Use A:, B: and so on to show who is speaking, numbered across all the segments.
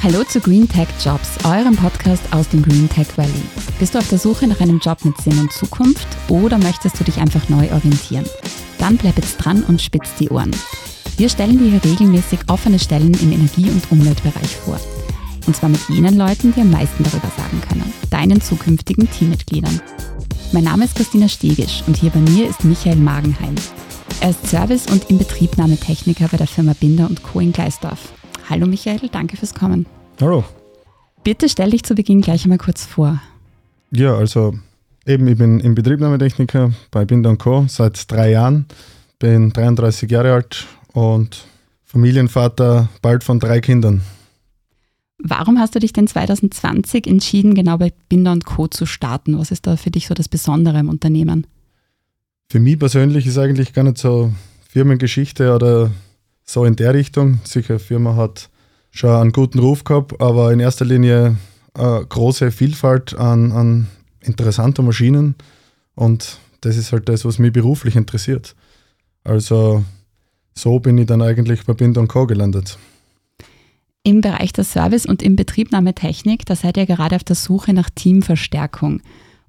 A: Hallo zu Green Tech Jobs, eurem Podcast aus dem Green Tech Valley. Bist du auf der Suche nach einem Job mit Sinn und Zukunft oder möchtest du dich einfach neu orientieren? Dann bleib jetzt dran und spitz die Ohren. Wir stellen dir hier regelmäßig offene Stellen im Energie- und Umweltbereich vor. Und zwar mit jenen Leuten, die am meisten darüber sagen können, deinen zukünftigen Teammitgliedern. Mein Name ist Christina Stegisch und hier bei mir ist Michael Magenheim. Er ist Service- und Inbetriebnahmetechniker bei der Firma Binder Co. in Gleisdorf. Hallo Michael, danke fürs Kommen.
B: Hallo.
A: Bitte stell dich zu Beginn gleich einmal kurz vor.
B: Ja, also eben, ich bin Inbetriebnahmetechniker bei Binder Co. seit drei Jahren, bin 33 Jahre alt und Familienvater bald von drei Kindern.
A: Warum hast du dich denn 2020 entschieden, genau bei Binder Co. zu starten? Was ist da für dich so das Besondere im Unternehmen?
B: Für mich persönlich ist eigentlich gar nicht so Firmengeschichte oder so in der Richtung. Sicher, Firma hat schon einen guten Ruf gehabt, aber in erster Linie eine große Vielfalt an, an interessanter Maschinen und das ist halt das, was mich beruflich interessiert. Also so bin ich dann eigentlich bei Bind Co. gelandet.
A: Im Bereich der Service- und Inbetriebnahmetechnik, da seid ihr gerade auf der Suche nach Teamverstärkung.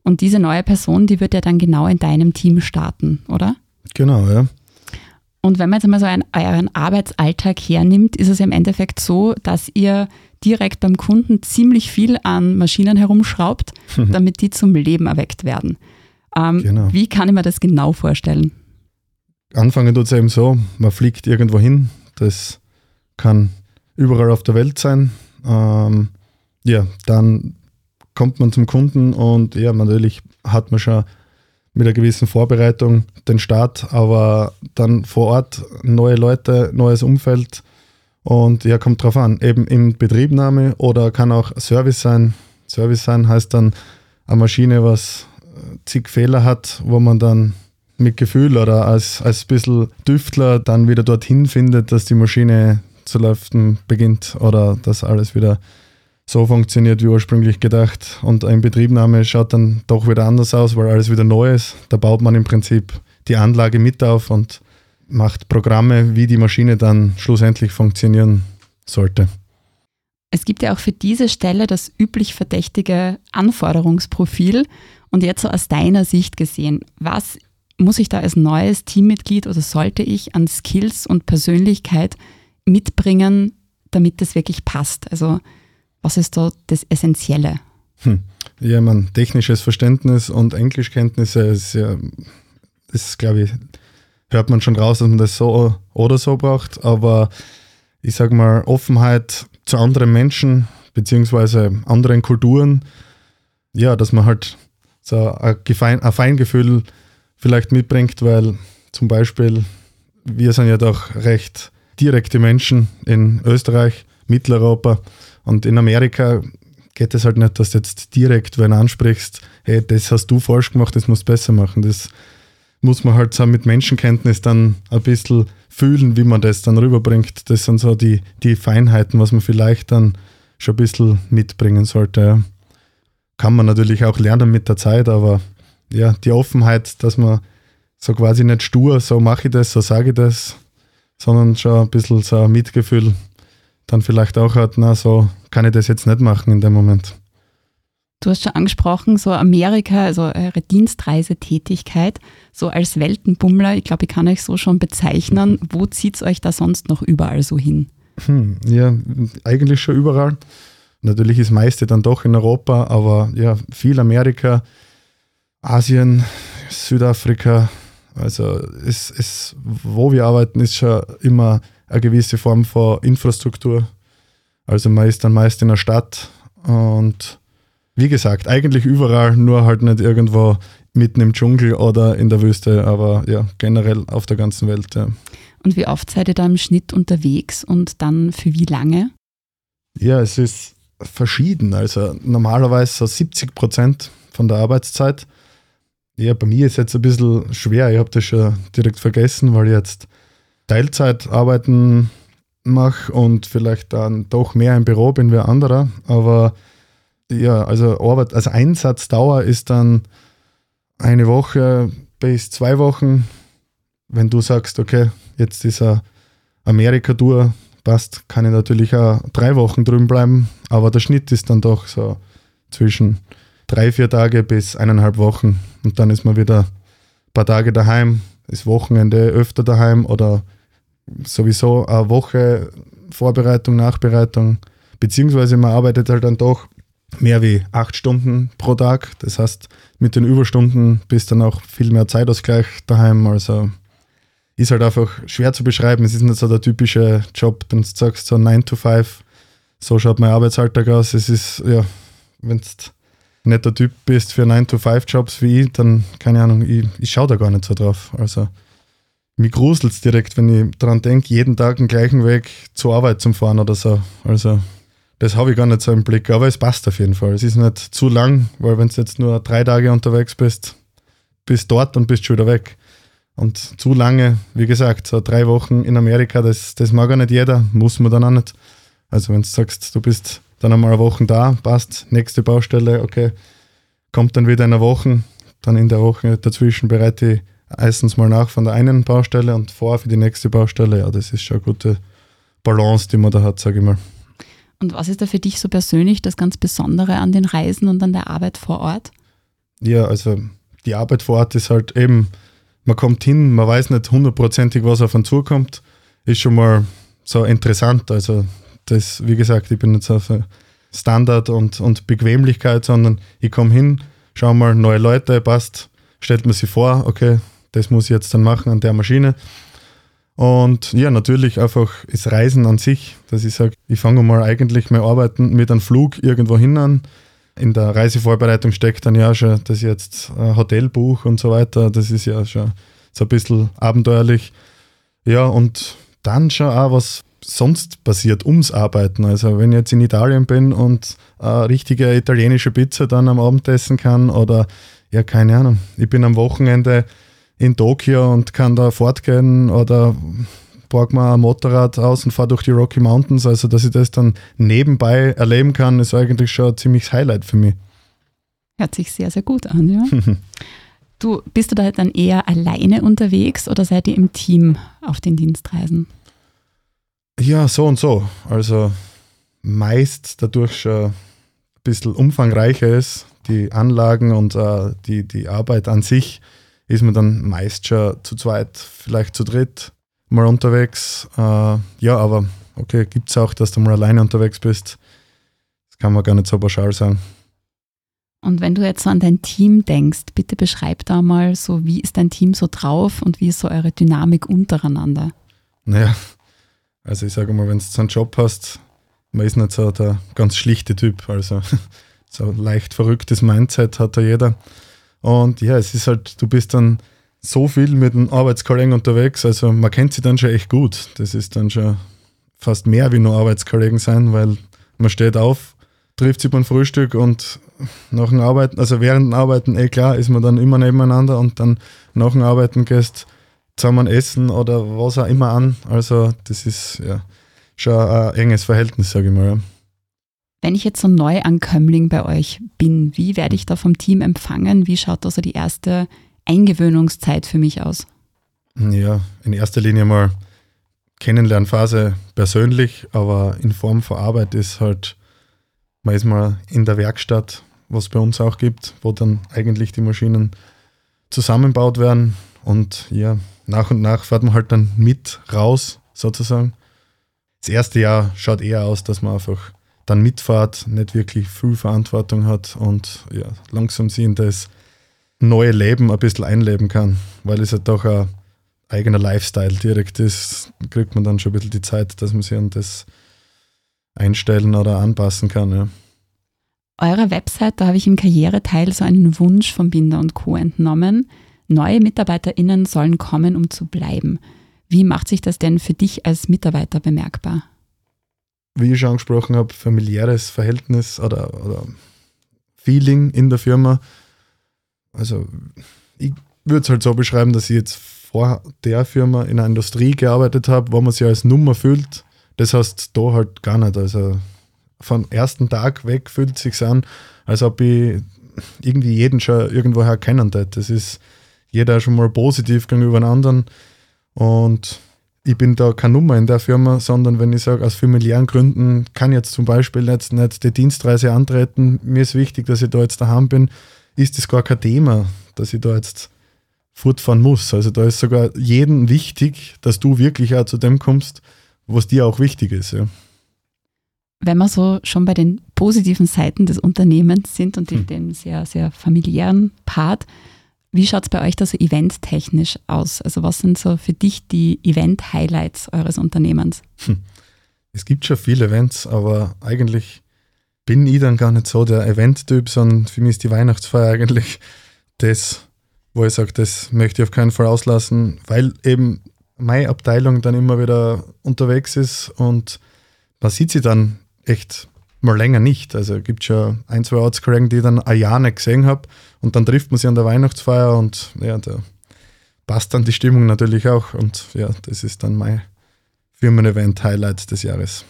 A: Und diese neue Person, die wird ja dann genau in deinem Team starten, oder?
B: Genau, ja.
A: Und wenn man jetzt mal so einen, euren Arbeitsalltag hernimmt, ist es im Endeffekt so, dass ihr direkt beim Kunden ziemlich viel an Maschinen herumschraubt, damit die zum Leben erweckt werden. Ähm, genau. Wie kann ich mir das genau vorstellen?
B: Anfangen tut es eben so, man fliegt irgendwo hin, das kann überall auf der Welt sein. Ähm, ja, dann kommt man zum Kunden und ja, natürlich hat man schon mit einer gewissen Vorbereitung den Start, aber dann vor Ort neue Leute, neues Umfeld und ja, kommt drauf an, eben in Betriebnahme oder kann auch Service sein. Service sein heißt dann eine Maschine, was zig Fehler hat, wo man dann mit Gefühl oder als, als bisschen Düftler dann wieder dorthin findet, dass die Maschine zu laufen beginnt oder dass alles wieder so funktioniert wie ursprünglich gedacht. Und ein Betriebnahme schaut dann doch wieder anders aus, weil alles wieder neu ist. Da baut man im Prinzip die Anlage mit auf und macht Programme, wie die Maschine dann schlussendlich funktionieren sollte.
A: Es gibt ja auch für diese Stelle das üblich verdächtige Anforderungsprofil. Und jetzt so aus deiner Sicht gesehen, was muss ich da als neues Teammitglied oder sollte ich an Skills und Persönlichkeit mitbringen, damit das wirklich passt? Also was ist da das Essentielle?
B: Hm. Ja, man, technisches Verständnis und Englischkenntnisse ist ja, das glaube ich, hört man schon raus, dass man das so oder so braucht, aber ich sage mal, Offenheit zu anderen Menschen beziehungsweise anderen Kulturen, ja, dass man halt so ein Feingefühl vielleicht mitbringt, weil zum Beispiel wir sind ja doch recht direkte Menschen in Österreich, Mitteleuropa und in Amerika geht es halt nicht, dass du jetzt direkt, wenn du ansprichst, hey, das hast du falsch gemacht, das musst du besser machen. Das muss man halt so mit Menschenkenntnis dann ein bisschen fühlen, wie man das dann rüberbringt. Das sind so die, die Feinheiten, was man vielleicht dann schon ein bisschen mitbringen sollte. Kann man natürlich auch lernen mit der Zeit, aber ja, die Offenheit, dass man so quasi nicht stur, so mache ich das, so sage ich das, sondern schon ein bisschen so ein Mitgefühl dann vielleicht auch hat, na, so kann ich das jetzt nicht machen in dem Moment.
A: Du hast schon angesprochen, so Amerika, also eure Dienstreisetätigkeit, so als Weltenbummler, ich glaube, ich kann euch so schon bezeichnen. Mhm. Wo zieht es euch da sonst noch überall so hin?
B: Hm, ja, eigentlich schon überall. Natürlich ist meiste dann doch in Europa, aber ja, viel Amerika, Asien, Südafrika. Also es, es, wo wir arbeiten, ist schon immer eine gewisse Form von Infrastruktur. Also man ist dann meist in der Stadt und wie gesagt, eigentlich überall, nur halt nicht irgendwo mitten im Dschungel oder in der Wüste, aber ja, generell auf der ganzen Welt. Ja.
A: Und wie oft seid ihr da im Schnitt unterwegs und dann für wie lange?
B: Ja, es ist verschieden. Also normalerweise so 70 Prozent von der Arbeitszeit. Ja, bei mir ist jetzt ein bisschen schwer. Ich habe das schon direkt vergessen, weil ich jetzt Teilzeit arbeiten mache und vielleicht dann doch mehr im Büro bin wie anderer. Aber ja, also Arbeit, also Einsatzdauer ist dann eine Woche bis zwei Wochen. Wenn du sagst, okay, jetzt ist eine Amerika-Tour, passt, kann ich natürlich auch drei Wochen drüben bleiben, aber der Schnitt ist dann doch so zwischen drei, vier Tage bis eineinhalb Wochen und dann ist man wieder ein paar Tage daheim, ist Wochenende öfter daheim oder sowieso eine Woche Vorbereitung, Nachbereitung, beziehungsweise man arbeitet halt dann doch mehr wie acht Stunden pro Tag. Das heißt, mit den Überstunden bist dann auch viel mehr Zeitausgleich daheim. Also ist halt einfach schwer zu beschreiben. Es ist nicht so der typische Job, wenn du sagst, so 9 to 5. So schaut mein Arbeitsalltag aus. Es ist, ja, wenn du nicht der Typ bist für 9 to 5 Jobs wie ich, dann, keine Ahnung, ich, ich schaue da gar nicht so drauf. Also mich gruselt es direkt, wenn ich daran denke, jeden Tag den gleichen Weg zur Arbeit zu fahren oder so. Also das habe ich gar nicht so im Blick, aber es passt auf jeden Fall. Es ist nicht zu lang, weil wenn du jetzt nur drei Tage unterwegs bist, bist dort und bist schon wieder weg. Und zu lange, wie gesagt, so drei Wochen in Amerika, das, das mag ja nicht jeder, muss man dann auch nicht. Also wenn du sagst, du bist dann einmal eine Woche da, passt, nächste Baustelle, okay, kommt dann wieder in einer Woche, dann in der Woche dazwischen bereite ich erstens mal nach von der einen Baustelle und vor für die nächste Baustelle. Ja, das ist schon eine gute Balance, die man da hat, sage ich mal.
A: Und was ist da für dich so persönlich das ganz Besondere an den Reisen und an der Arbeit vor Ort?
B: Ja, also die Arbeit vor Ort ist halt eben, man kommt hin, man weiß nicht hundertprozentig, was auf einen zukommt, ist schon mal so interessant. Also das, wie gesagt, ich bin jetzt auf Standard und, und Bequemlichkeit, sondern ich komme hin, schau mal, neue Leute, passt, stellt man sich vor, okay, das muss ich jetzt dann machen an der Maschine. Und ja, natürlich einfach das Reisen an sich, dass ich sage, ich fange mal eigentlich mein Arbeiten mit einem Flug irgendwo hin an. In der Reisevorbereitung steckt dann ja schon, ich jetzt Hotelbuch und so weiter, das ist ja schon so ein bisschen abenteuerlich. Ja, und dann schon auch, was sonst passiert ums Arbeiten. Also wenn ich jetzt in Italien bin und eine richtige italienische Pizza dann am Abend essen kann oder ja, keine Ahnung, ich bin am Wochenende in Tokio und kann da fortgehen oder borg mal ein Motorrad aus und fahre durch die Rocky Mountains. Also, dass ich das dann nebenbei erleben kann, ist eigentlich schon ein ziemliches Highlight für mich.
A: Hört sich sehr, sehr gut an, ja. du, bist du da dann eher alleine unterwegs oder seid ihr im Team auf den Dienstreisen?
B: Ja, so und so. Also meist dadurch schon ein bisschen umfangreicher ist, die Anlagen und uh, die, die Arbeit an sich ist man dann meist schon zu zweit, vielleicht zu dritt mal unterwegs. Äh, ja, aber okay, gibt es auch, dass du mal alleine unterwegs bist. Das kann man gar nicht so pauschal sagen.
A: Und wenn du jetzt so an dein Team denkst, bitte beschreib da mal so, wie ist dein Team so drauf und wie ist so eure Dynamik untereinander?
B: Naja, also ich sage mal, wenn du so einen Job hast, man ist nicht so der ganz schlichte Typ. Also so leicht verrücktes Mindset hat da jeder. Und ja, es ist halt, du bist dann so viel mit dem Arbeitskollegen unterwegs, also man kennt sie dann schon echt gut. Das ist dann schon fast mehr wie nur Arbeitskollegen sein, weil man steht auf, trifft sich beim Frühstück und nach dem Arbeiten, also während dem Arbeiten, eh klar, ist man dann immer nebeneinander und dann nach dem Arbeiten gehst zusammen essen oder was auch immer an. Also das ist ja schon ein enges Verhältnis, sage ich mal. Ja.
A: Wenn ich jetzt so Neuankömmling bei euch bin, wie werde ich da vom Team empfangen? Wie schaut da so die erste Eingewöhnungszeit für mich aus?
B: Ja, in erster Linie mal Kennenlernphase persönlich, aber in Form von Arbeit ist halt, man ist mal in der Werkstatt, was es bei uns auch gibt, wo dann eigentlich die Maschinen zusammenbaut werden und ja, nach und nach fährt man halt dann mit raus, sozusagen. Das erste Jahr schaut eher aus, dass man einfach dann mitfahrt, nicht wirklich viel Verantwortung hat und ja, langsam sich in das neue Leben ein bisschen einleben kann, weil es ja doch ein eigener Lifestyle direkt ist, kriegt man dann schon ein bisschen die Zeit, dass man sich an das einstellen oder anpassen kann. Ja.
A: Eurer Website, da habe ich im Karriereteil so einen Wunsch von Binder und Co. entnommen. Neue MitarbeiterInnen sollen kommen, um zu bleiben. Wie macht sich das denn für dich als Mitarbeiter bemerkbar?
B: Wie ich schon angesprochen habe, familiäres Verhältnis oder, oder Feeling in der Firma. Also ich würde es halt so beschreiben, dass ich jetzt vor der Firma in einer Industrie gearbeitet habe, wo man sich als Nummer fühlt. Das heißt da halt gar nicht. Also vom ersten Tag weg fühlt es sich an, als ob ich irgendwie jeden schon irgendwoher kennen hätte. Das ist jeder schon mal positiv gegenüber den anderen. Und ich bin da keine Nummer in der Firma, sondern wenn ich sage, aus familiären Gründen kann ich jetzt zum Beispiel jetzt nicht die Dienstreise antreten, mir ist wichtig, dass ich da jetzt daheim bin, ist das gar kein Thema, dass ich da jetzt fortfahren muss. Also da ist sogar jedem wichtig, dass du wirklich auch zu dem kommst, was dir auch wichtig ist. Ja.
A: Wenn wir so schon bei den positiven Seiten des Unternehmens sind und in hm. dem sehr, sehr familiären Part, wie schaut es bei euch da so eventtechnisch aus? Also was sind so für dich die Event-Highlights eures Unternehmens? Hm.
B: Es gibt schon viele Events, aber eigentlich bin ich dann gar nicht so der Event-Typ, sondern für mich ist die Weihnachtsfeier eigentlich das, wo ich sage, das möchte ich auf keinen Fall auslassen, weil eben meine Abteilung dann immer wieder unterwegs ist und man sieht sie dann echt mal länger nicht. Also es gibt schon ein, zwei Ortskollegen, die ich dann ein Jahr nicht gesehen habe und dann trifft man sie an der Weihnachtsfeier und ja, da passt dann die Stimmung natürlich auch und ja, das ist dann mein Firmen-Event-Highlight des Jahres.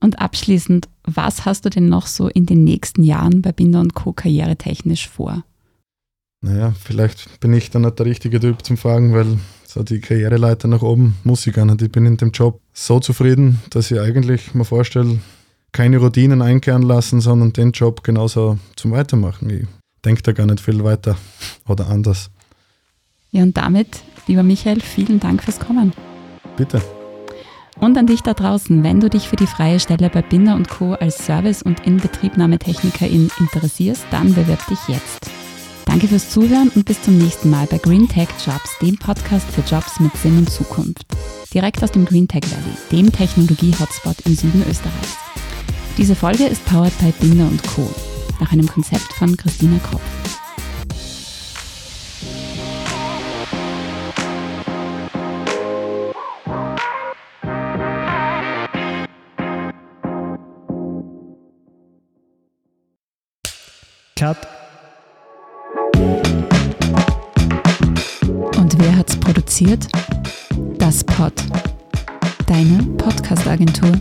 A: Und abschließend, was hast du denn noch so in den nächsten Jahren bei Binder Co. karrieretechnisch vor?
B: Naja, vielleicht bin ich dann nicht der richtige Typ zum Fragen, weil so die Karriereleiter nach oben muss ich gar nicht. Ich bin in dem Job so zufrieden, dass ich eigentlich mir vorstelle, keine Routinen einkehren lassen, sondern den Job genauso zum Weitermachen. Ich denke da gar nicht viel weiter oder anders.
A: Ja, und damit, lieber Michael, vielen Dank fürs Kommen.
B: Bitte.
A: Und an dich da draußen, wenn du dich für die freie Stelle bei Binder Co. als Service- und Inbetriebnahmetechnikerin interessierst, dann bewirb dich jetzt. Danke fürs Zuhören und bis zum nächsten Mal bei Green Tech Jobs, dem Podcast für Jobs mit Sinn und Zukunft. Direkt aus dem Green Tech Valley, dem Technologie-Hotspot im Süden Österreichs. Diese Folge ist powered by Binder Co. nach einem Konzept von Christina Kropf. Cut. Und wer hat's produziert? Das Pod. Deine Podcast-Agentur.